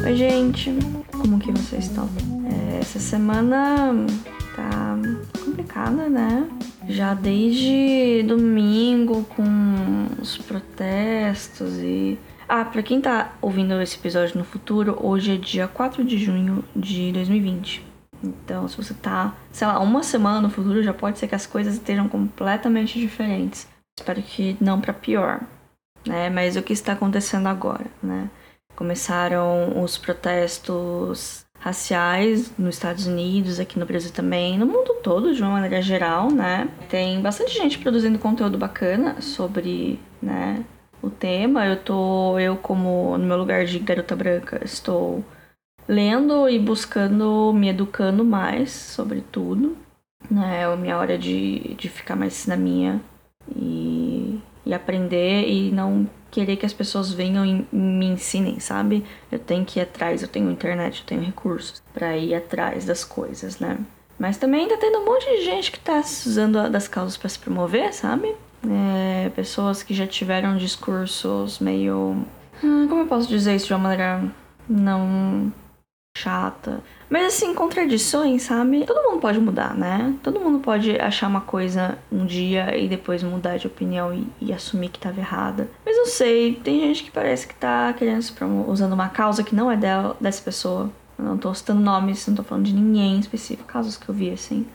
Oi, gente, como que vocês estão? É, essa semana tá complicada, né? Já desde domingo com os protestos e. Ah, pra quem tá ouvindo esse episódio no futuro, hoje é dia 4 de junho de 2020. Então, se você tá, sei lá, uma semana no futuro, já pode ser que as coisas estejam completamente diferentes. Espero que não para pior, né? Mas o que está acontecendo agora, né? Começaram os protestos raciais nos Estados Unidos, aqui no Brasil também, no mundo todo, de uma maneira geral, né? Tem bastante gente produzindo conteúdo bacana sobre, né, o tema. Eu tô, eu como no meu lugar de garota branca, estou lendo e buscando, me educando mais sobre tudo, né? É a minha hora de, de ficar mais na minha e, e aprender e não querer que as pessoas venham e me ensinem, sabe? Eu tenho que ir atrás, eu tenho internet, eu tenho recursos para ir atrás das coisas, né? Mas também ainda tem um monte de gente que tá usando das causas para se promover, sabe? É, pessoas que já tiveram discursos meio. Hum, como eu posso dizer isso de uma maneira não chata? Mas assim, contradições, sabe? Todo mundo pode mudar, né? Todo mundo pode achar uma coisa um dia e depois mudar de opinião e, e assumir que estava errada. Mas não sei, tem gente que parece que tá querendo se usando uma causa que não é dela, dessa pessoa. Eu não tô citando nomes, não tô falando de ninguém específico, casos que eu vi assim.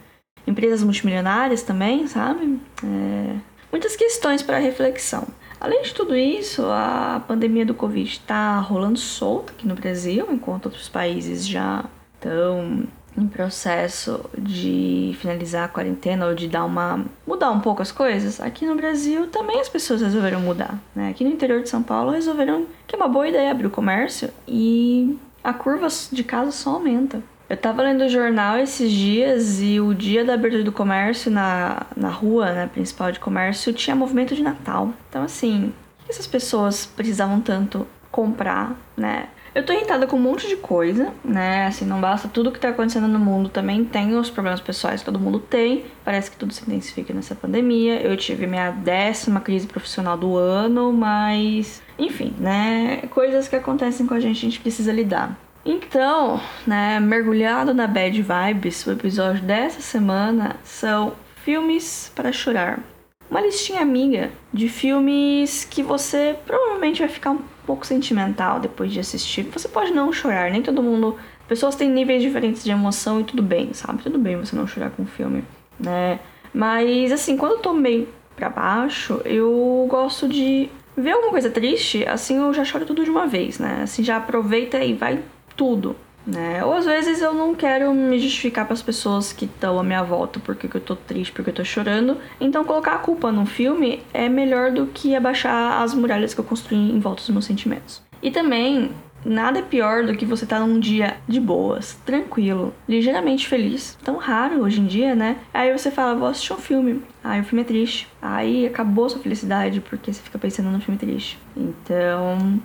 Empresas multimilionárias também, sabe? É... Muitas questões para reflexão. Além de tudo isso, a pandemia do Covid está rolando solta aqui no Brasil, enquanto outros países já estão em processo de finalizar a quarentena ou de dar uma mudar um pouco as coisas, aqui no Brasil também as pessoas resolveram mudar, né? Aqui no interior de São Paulo resolveram que é uma boa ideia abrir o comércio e a curva de casos só aumenta. Eu tava lendo o jornal esses dias e o dia da abertura do comércio na, na rua, né, principal de comércio, tinha movimento de Natal. Então, assim, por que essas pessoas precisavam tanto comprar, né? Eu tô irritada com um monte de coisa, né? Assim, não basta tudo que tá acontecendo no mundo, também tem os problemas pessoais que todo mundo tem. Parece que tudo se intensifica nessa pandemia. Eu tive minha décima crise profissional do ano, mas. Enfim, né? Coisas que acontecem com a gente, a gente precisa lidar. Então, né, mergulhado na bad vibes, o episódio dessa semana são filmes para chorar. Uma listinha amiga de filmes que você provavelmente vai ficar um pouco sentimental depois de assistir. Você pode não chorar, nem todo mundo. Pessoas têm níveis diferentes de emoção e tudo bem, sabe? Tudo bem você não chorar com o filme, né? Mas assim, quando eu tô meio pra baixo, eu gosto de ver alguma coisa triste, assim eu já choro tudo de uma vez, né? Assim já aproveita e vai tudo né? Ou às vezes eu não quero me justificar para as pessoas que estão à minha volta porque eu tô triste, porque eu tô chorando. Então colocar a culpa no filme é melhor do que abaixar as muralhas que eu construí em volta dos meus sentimentos. E também Nada é pior do que você estar tá num dia de boas, tranquilo, ligeiramente feliz. Tão raro hoje em dia, né? Aí você fala, vou assistir um filme. Aí o filme é triste. Aí acabou sua felicidade porque você fica pensando no filme triste. Então,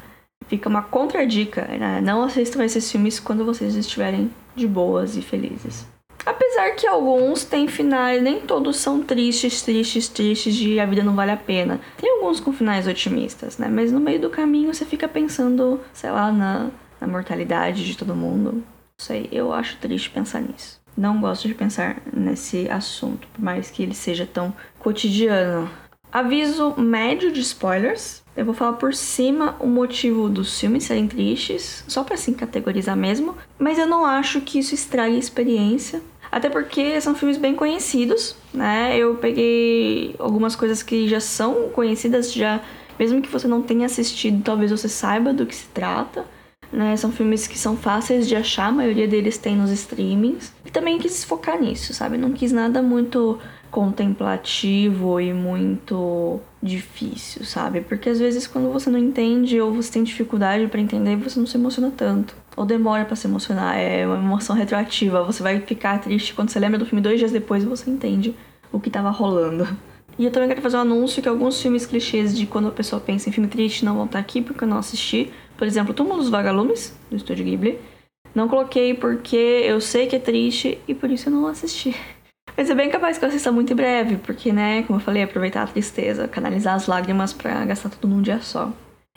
fica uma contradica, né? Não assistam esses filmes quando vocês estiverem de boas e felizes. Apesar que alguns têm finais, nem todos são tristes, tristes, tristes de a vida não vale a pena. Tem alguns com finais otimistas, né? Mas no meio do caminho você fica pensando, sei lá, na, na mortalidade de todo mundo. Não sei, eu acho triste pensar nisso. Não gosto de pensar nesse assunto, por mais que ele seja tão cotidiano. Aviso médio de spoilers. Eu vou falar por cima o motivo dos filmes serem tristes, só para assim categorizar mesmo, mas eu não acho que isso estrague a experiência. Até porque são filmes bem conhecidos, né? Eu peguei algumas coisas que já são conhecidas, já mesmo que você não tenha assistido, talvez você saiba do que se trata. Né? São filmes que são fáceis de achar, a maioria deles tem nos streamings. E também quis focar nisso, sabe? Não quis nada muito contemplativo e muito difícil, sabe? Porque às vezes quando você não entende ou você tem dificuldade para entender, você não se emociona tanto. Ou demora para se emocionar, é uma emoção retroativa. Você vai ficar triste quando você lembra do filme dois dias depois e você entende o que tava rolando. E eu também quero fazer um anúncio que alguns filmes clichês de quando a pessoa pensa em filme triste não vão estar aqui porque eu não assisti. Por exemplo, Túmulo dos Vagalumes, do Estúdio Ghibli. Não coloquei porque eu sei que é triste e por isso eu não assisti. Mas é bem capaz que eu assista muito em breve, porque, né, como eu falei, aproveitar a tristeza, canalizar as lágrimas para gastar tudo num dia só.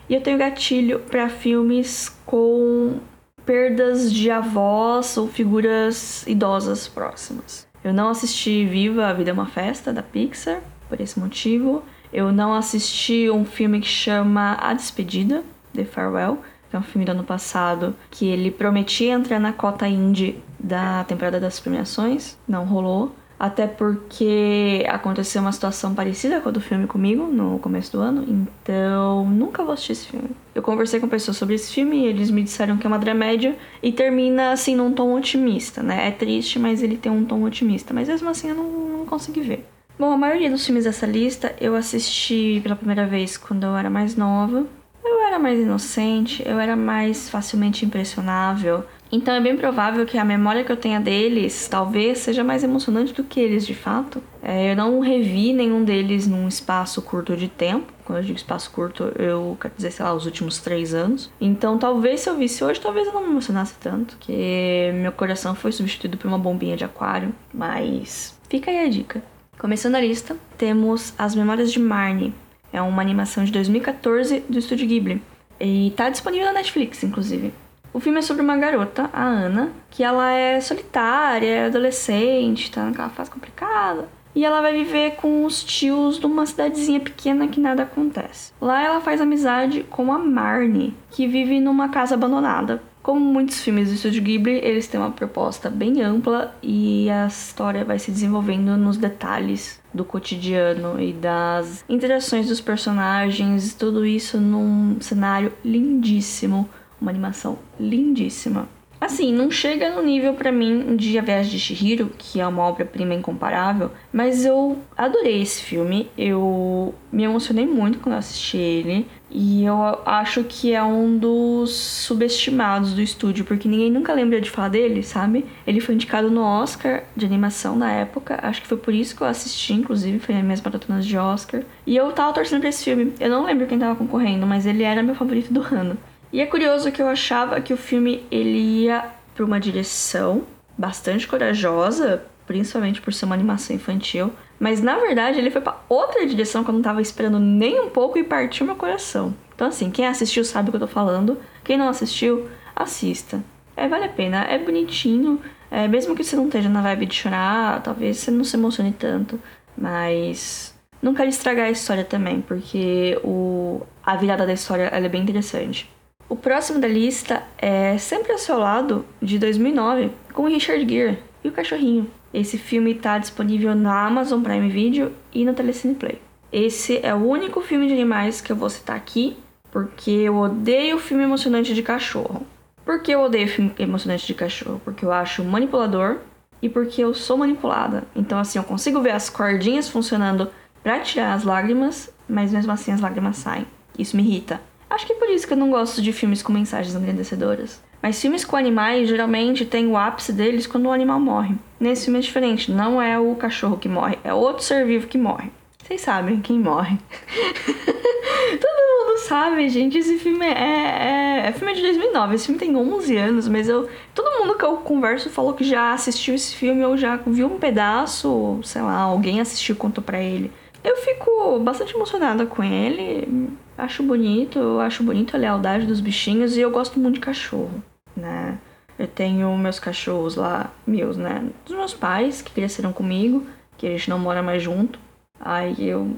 E eu tenho gatilho para filmes com perdas de avós ou figuras idosas próximas. Eu não assisti Viva a Vida é uma Festa da Pixar por esse motivo. Eu não assisti um filme que chama A Despedida, The Farewell, que é um filme do ano passado, que ele prometia entrar na cota indie da temporada das premiações, não rolou. Até porque aconteceu uma situação parecida com a do filme comigo no começo do ano, então nunca vou assistir esse filme. Eu conversei com pessoas sobre esse filme e eles me disseram que é uma dramédia e termina assim num tom otimista, né? É triste, mas ele tem um tom otimista, mas mesmo assim eu não, não consegui ver. Bom, a maioria dos filmes dessa lista eu assisti pela primeira vez quando eu era mais nova. Eu era mais inocente, eu era mais facilmente impressionável. Então é bem provável que a memória que eu tenha deles talvez seja mais emocionante do que eles de fato. É, eu não revi nenhum deles num espaço curto de tempo. Quando eu digo espaço curto, eu quero dizer, sei lá, os últimos três anos. Então talvez se eu visse hoje, talvez eu não me emocionasse tanto. Que meu coração foi substituído por uma bombinha de aquário. Mas fica aí a dica. Começando a lista, temos As Memórias de Marnie. É uma animação de 2014 do estúdio Ghibli. E tá disponível na Netflix, inclusive. O filme é sobre uma garota, a Ana, que ela é solitária, é adolescente, tá naquela fase complicada. E ela vai viver com os tios de uma cidadezinha pequena que nada acontece. Lá ela faz amizade com a Marnie, que vive numa casa abandonada. Como muitos filmes do Estúdio Ghibli, eles têm uma proposta bem ampla e a história vai se desenvolvendo nos detalhes do cotidiano e das interações dos personagens, tudo isso num cenário lindíssimo uma animação lindíssima. Assim, não chega no nível para mim de A Viagem de Chihiro, que é uma obra-prima incomparável, mas eu adorei esse filme. Eu me emocionei muito quando assisti ele. E eu acho que é um dos subestimados do estúdio, porque ninguém nunca lembra de falar dele, sabe? Ele foi indicado no Oscar de animação na época. Acho que foi por isso que eu assisti, inclusive, foi as minhas maratonas de Oscar. E eu tava torcendo pra esse filme. Eu não lembro quem tava concorrendo, mas ele era meu favorito do ano. E é curioso que eu achava que o filme ele ia para uma direção bastante corajosa, principalmente por ser uma animação infantil, mas na verdade ele foi para outra direção que eu não estava esperando nem um pouco e partiu meu coração. Então assim, quem assistiu sabe o que eu tô falando, quem não assistiu, assista. É, vale a pena, é bonitinho, é, mesmo que você não esteja na vibe de chorar, talvez você não se emocione tanto, mas não quero estragar a história também, porque o, a virada da história é bem interessante. O próximo da lista é Sempre ao Seu Lado, de 2009, com Richard Gere e o cachorrinho. Esse filme está disponível na Amazon Prime Video e no Telecine Play. Esse é o único filme de animais que eu vou citar aqui, porque eu odeio filme emocionante de cachorro. Por que eu odeio filme emocionante de cachorro? Porque eu acho manipulador e porque eu sou manipulada. Então, assim, eu consigo ver as cordinhas funcionando para tirar as lágrimas, mas mesmo assim as lágrimas saem. Isso me irrita. Acho que é por isso que eu não gosto de filmes com mensagens engrandecedoras. Mas filmes com animais geralmente tem o ápice deles quando o animal morre. Nesse filme é diferente, não é o cachorro que morre, é outro ser vivo que morre. Vocês sabem quem morre. Todo mundo sabe, gente. Esse filme é, é, é filme de 2009. Esse filme tem 11 anos, mas eu todo mundo que eu converso falou que já assistiu esse filme ou já viu um pedaço, sei lá, alguém assistiu contou para ele. Eu fico bastante emocionada com ele. Acho bonito, eu acho bonito a lealdade dos bichinhos e eu gosto muito de cachorro, né? Eu tenho meus cachorros lá, meus, né? Dos meus pais, que cresceram comigo, que a gente não mora mais junto. Aí eu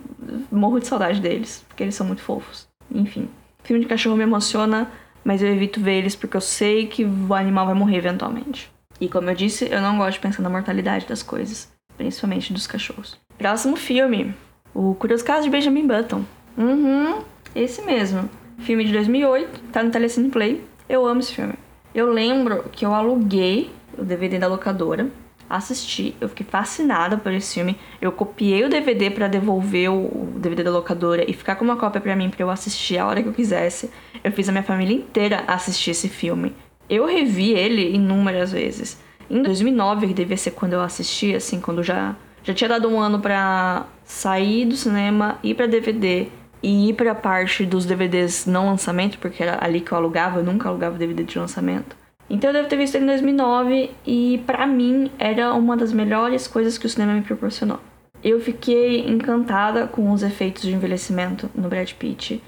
morro de saudade deles, porque eles são muito fofos. Enfim, filme de cachorro me emociona, mas eu evito ver eles porque eu sei que o animal vai morrer eventualmente. E como eu disse, eu não gosto de pensar na mortalidade das coisas, principalmente dos cachorros. Próximo filme, O Curioso Caso de Benjamin Button. Uhum, esse mesmo. Filme de 2008, tá no Telecine Play. Eu amo esse filme. Eu lembro que eu aluguei o DVD da locadora, assisti, eu fiquei fascinada por esse filme. Eu copiei o DVD para devolver o DVD da locadora e ficar com uma cópia para mim para eu assistir a hora que eu quisesse. Eu fiz a minha família inteira assistir esse filme. Eu revi ele inúmeras vezes. Em 2009, que devia ser quando eu assisti, assim, quando já já tinha dado um ano para sair do cinema, ir para DVD e ir para a parte dos DVDs não lançamento, porque era ali que eu alugava, eu nunca alugava DVD de lançamento. Então eu devo ter visto ele em 2009 e para mim era uma das melhores coisas que o cinema me proporcionou. Eu fiquei encantada com os efeitos de envelhecimento no Brad Pitt.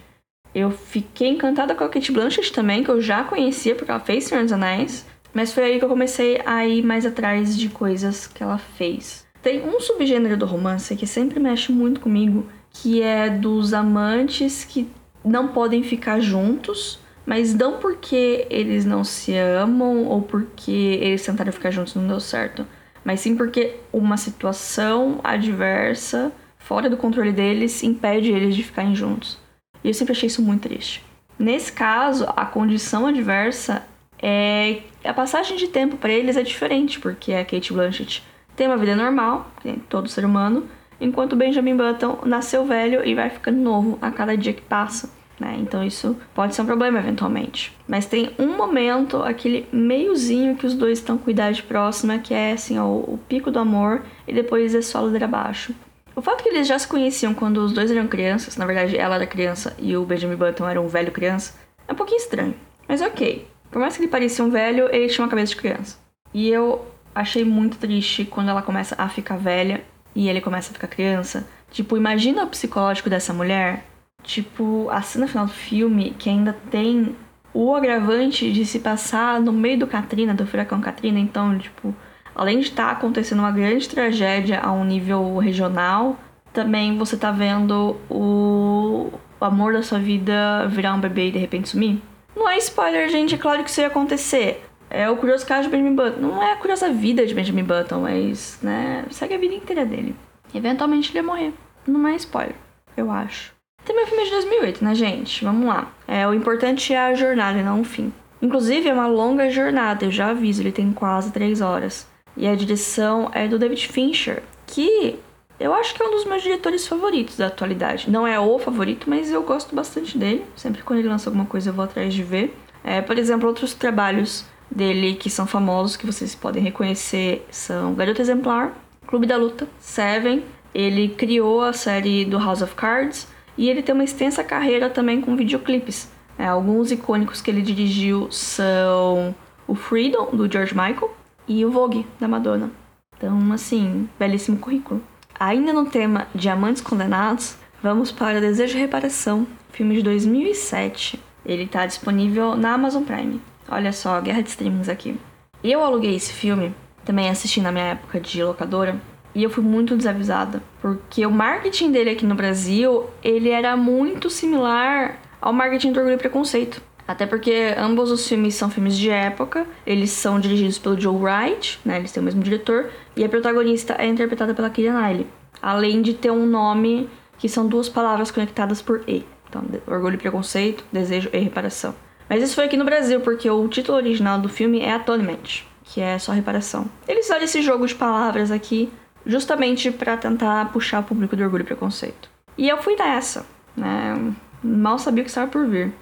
Eu fiquei encantada com a Kate Blanchett também, que eu já conhecia porque ela fez Senhor dos Anéis. Mas foi aí que eu comecei a ir mais atrás de coisas que ela fez. Tem um subgênero do romance que sempre mexe muito comigo, que é dos amantes que não podem ficar juntos, mas não porque eles não se amam ou porque eles tentaram ficar juntos e não deu certo, mas sim porque uma situação adversa, fora do controle deles, impede eles de ficarem juntos. E eu sempre achei isso muito triste. Nesse caso, a condição adversa é a passagem de tempo para eles é diferente, porque a Kate Blanchett tem uma vida normal, todo ser humano, enquanto Benjamin Button nasceu velho e vai ficando novo a cada dia que passa. Né? Então isso pode ser um problema eventualmente. Mas tem um momento, aquele meiozinho que os dois estão com idade próxima, que é assim, ó, o pico do amor, e depois é só ladeira abaixo. O fato que eles já se conheciam quando os dois eram crianças, na verdade ela era criança e o Benjamin Button era um velho criança, é um pouquinho estranho. Mas ok. Por mais que ele parecia um velho, ele tinha uma cabeça de criança. E eu achei muito triste quando ela começa a ficar velha e ele começa a ficar criança. Tipo, imagina o psicológico dessa mulher. Tipo, a cena final do filme que ainda tem o agravante de se passar no meio do Katrina, do furacão Katrina. Então, tipo, além de estar tá acontecendo uma grande tragédia a um nível regional, também você tá vendo o, o amor da sua vida virar um bebê e de repente sumir. Não é spoiler, gente, é claro que isso ia acontecer. É o curioso caso de Benjamin Button. Não é a curiosa vida de Benjamin Button, mas, né, segue a vida inteira dele. Eventualmente ele ia morrer. Não é spoiler, eu acho. Também é filme de 2008, né, gente? Vamos lá. É, o importante é a jornada e não o fim. Inclusive, é uma longa jornada, eu já aviso, ele tem quase três horas. E a direção é do David Fincher, que eu acho que é um dos meus diretores favoritos da atualidade. Não é o favorito, mas eu gosto bastante dele. Sempre quando ele lança alguma coisa eu vou atrás de ver. É, por exemplo, outros trabalhos dele que são famosos, que vocês podem reconhecer, são Garota Exemplar, Clube da Luta, Seven. Ele criou a série do House of Cards e ele tem uma extensa carreira também com videoclipes. É, alguns icônicos que ele dirigiu são o Freedom, do George Michael, e o Vogue, da Madonna. Então, assim, belíssimo currículo. Ainda no tema Diamantes Condenados, vamos para Desejo e Reparação, filme de 2007. Ele está disponível na Amazon Prime. Olha só, guerra de streamings aqui. Eu aluguei esse filme, também assisti na minha época de locadora, e eu fui muito desavisada, porque o marketing dele aqui no Brasil, ele era muito similar ao marketing do Orgulho e Preconceito. Até porque ambos os filmes são filmes de época, eles são dirigidos pelo Joe Wright, né? Eles têm o mesmo diretor, e a protagonista é interpretada pela Keira Knightley. Além de ter um nome que são duas palavras conectadas por E. Então, orgulho e preconceito, desejo e reparação. Mas isso foi aqui no Brasil, porque o título original do filme é Atonement, que é só reparação. Eles fizeram esse jogo de palavras aqui justamente para tentar puxar o público do orgulho e preconceito. E eu fui nessa, né? Mal sabia o que estava por vir.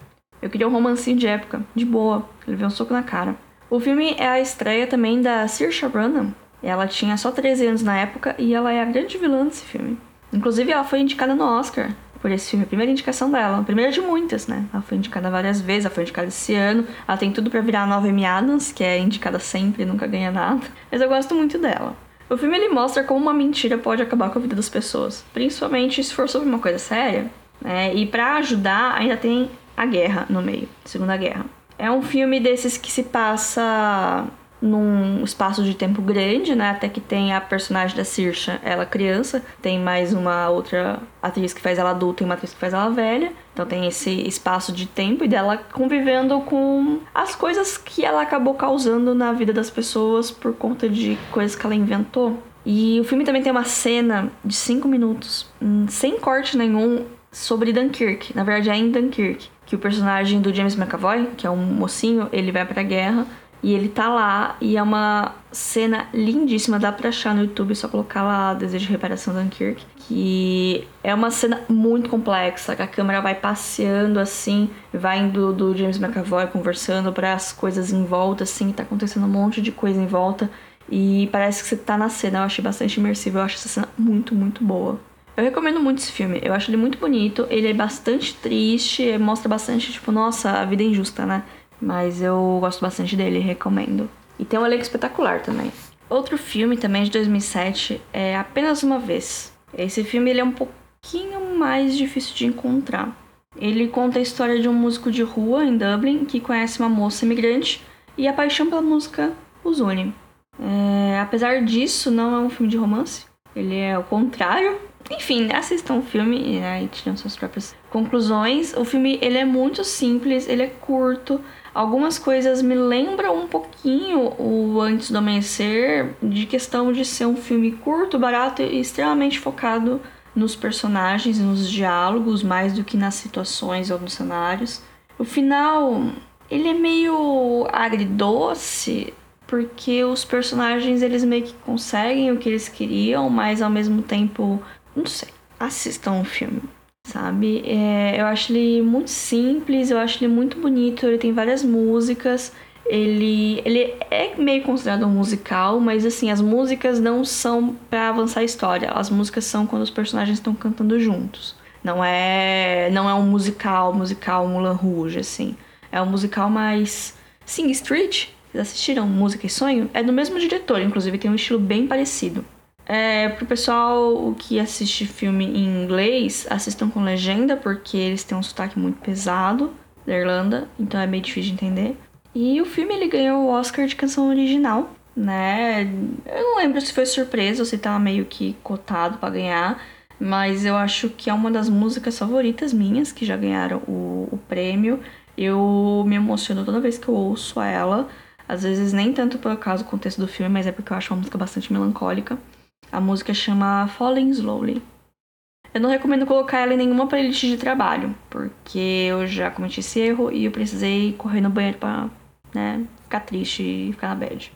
Eu queria um romancinho de época, de boa. Ele veio um soco na cara. O filme é a estreia também da Saoirse Ronan. Ela tinha só 13 anos na época e ela é a grande vilã desse filme. Inclusive, ela foi indicada no Oscar por esse filme, a primeira indicação dela, a primeira de muitas, né? Ela foi indicada várias vezes, ela foi indicada esse ano, ela tem tudo para virar a nova Amy Adams, que é indicada sempre nunca ganha nada. Mas eu gosto muito dela. O filme ele mostra como uma mentira pode acabar com a vida das pessoas, principalmente se for sobre uma coisa séria, né? E para ajudar, ainda tem a guerra no meio, Segunda Guerra. É um filme desses que se passa num espaço de tempo grande, né? Até que tem a personagem da Saoirse, ela criança, tem mais uma outra atriz que faz ela adulta e uma atriz que faz ela velha. Então tem esse espaço de tempo e dela convivendo com as coisas que ela acabou causando na vida das pessoas por conta de coisas que ela inventou. E o filme também tem uma cena de 5 minutos, hum, sem corte nenhum, sobre Dunkirk. Na verdade, é em Dunkirk. Que o personagem do James McAvoy, que é um mocinho, ele vai pra guerra e ele tá lá e é uma cena lindíssima, dá pra achar no YouTube, só colocar lá Desejo de Reparação Dunkirk. Que é uma cena muito complexa, que a câmera vai passeando assim, vai indo do James McAvoy conversando para as coisas em volta, assim, tá acontecendo um monte de coisa em volta. E parece que você tá na cena, eu achei bastante imersivo, eu acho essa cena muito, muito boa. Eu recomendo muito esse filme, eu acho ele muito bonito, ele é bastante triste, mostra bastante, tipo, nossa, a vida é injusta, né? Mas eu gosto bastante dele, recomendo. E tem um elenco espetacular também. Outro filme também de 2007 é Apenas Uma Vez. Esse filme ele é um pouquinho mais difícil de encontrar. Ele conta a história de um músico de rua em Dublin que conhece uma moça imigrante e a paixão pela música os une. É, apesar disso, não é um filme de romance. Ele é o contrário. Enfim, assistam o filme né, e tiram suas próprias conclusões. O filme ele é muito simples, ele é curto. Algumas coisas me lembram um pouquinho o Antes do Amanhecer, de questão de ser um filme curto, barato e extremamente focado nos personagens e nos diálogos, mais do que nas situações ou nos cenários. O final, ele é meio agridoce, porque os personagens eles meio que conseguem o que eles queriam, mas ao mesmo tempo, não sei, assistam o filme, sabe? É, eu acho ele muito simples, eu acho ele muito bonito, ele tem várias músicas, ele, ele é meio considerado um musical, mas assim, as músicas não são para avançar a história, as músicas são quando os personagens estão cantando juntos. Não é, não é um musical, musical Mulan Rouge, assim. É um musical mais Sing Street, vocês assistiram Música e Sonho? É do mesmo diretor, inclusive tem um estilo bem parecido. É, pro pessoal que assiste filme em inglês, assistam com legenda, porque eles têm um sotaque muito pesado da Irlanda, então é meio difícil de entender. E o filme ele ganhou o Oscar de canção original, né? Eu não lembro se foi surpresa ou se tava meio que cotado para ganhar, mas eu acho que é uma das músicas favoritas minhas que já ganharam o, o prêmio. Eu me emociono toda vez que eu ouço ela. Às vezes nem tanto por causa do contexto do filme, mas é porque eu acho uma música bastante melancólica. A música chama Falling Slowly. Eu não recomendo colocar ela em nenhuma playlist de trabalho, porque eu já cometi esse erro e eu precisei correr no banheiro pra, né, ficar triste e ficar na bad.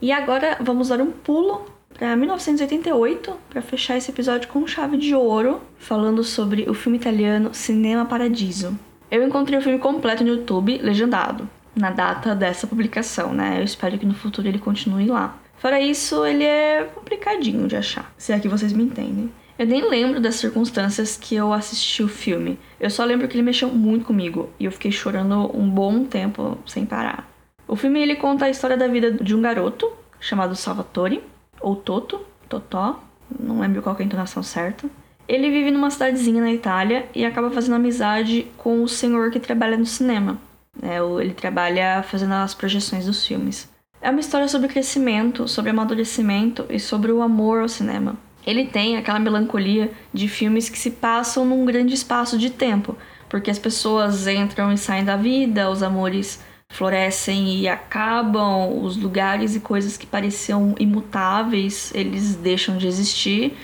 E agora vamos dar um pulo para 1988 para fechar esse episódio com chave de ouro, falando sobre o filme italiano Cinema Paradiso. Eu encontrei o filme completo no YouTube, legendado na data dessa publicação, né? Eu espero que no futuro ele continue lá. Fora isso, ele é complicadinho de achar, se é que vocês me entendem. Eu nem lembro das circunstâncias que eu assisti o filme. Eu só lembro que ele mexeu muito comigo e eu fiquei chorando um bom tempo sem parar. O filme ele conta a história da vida de um garoto chamado Salvatore, ou Toto, Totó, não lembro qual é a entonação certa. Ele vive numa cidadezinha na Itália e acaba fazendo amizade com o senhor que trabalha no cinema, né? Ele trabalha fazendo as projeções dos filmes. É uma história sobre crescimento, sobre amadurecimento e sobre o amor ao cinema. Ele tem aquela melancolia de filmes que se passam num grande espaço de tempo, porque as pessoas entram e saem da vida, os amores florescem e acabam, os lugares e coisas que pareciam imutáveis, eles deixam de existir.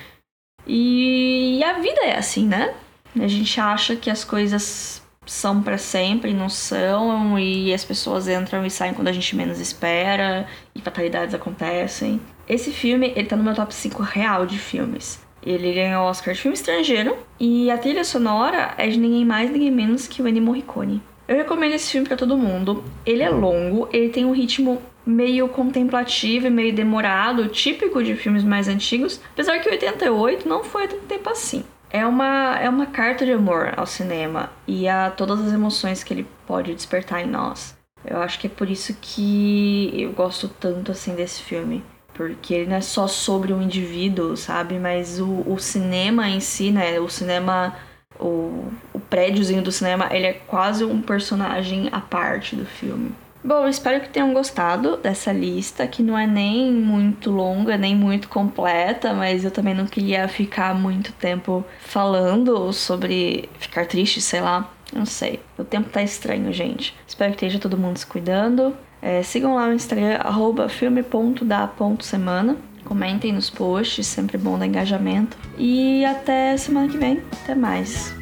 E a vida é assim, né? A gente acha que as coisas são para sempre, não são, e as pessoas entram e saem quando a gente menos espera, e fatalidades acontecem. Esse filme, ele tá no meu top 5 real de filmes. Ele ganhou o Oscar de filme estrangeiro, e a trilha sonora é de ninguém mais, ninguém menos que o Ennio Morricone. Eu recomendo esse filme para todo mundo. Ele é longo, ele tem um ritmo meio contemplativo e meio demorado, típico de filmes mais antigos, apesar que 88 não foi tanto tempo assim é uma, é uma carta de amor ao cinema e a todas as emoções que ele pode despertar em nós. Eu acho que é por isso que eu gosto tanto assim desse filme. Porque ele não é só sobre um indivíduo, sabe? Mas o, o cinema em si, né? O cinema. O, o prédiozinho do cinema, ele é quase um personagem à parte do filme. Bom, espero que tenham gostado dessa lista, que não é nem muito longa, nem muito completa, mas eu também não queria ficar muito tempo falando sobre ficar triste, sei lá. Não sei. O tempo tá estranho, gente. Espero que esteja todo mundo se cuidando. É, sigam lá no Instagram, filme.da.semana. Comentem nos posts, sempre bom dar engajamento. E até semana que vem. Até mais.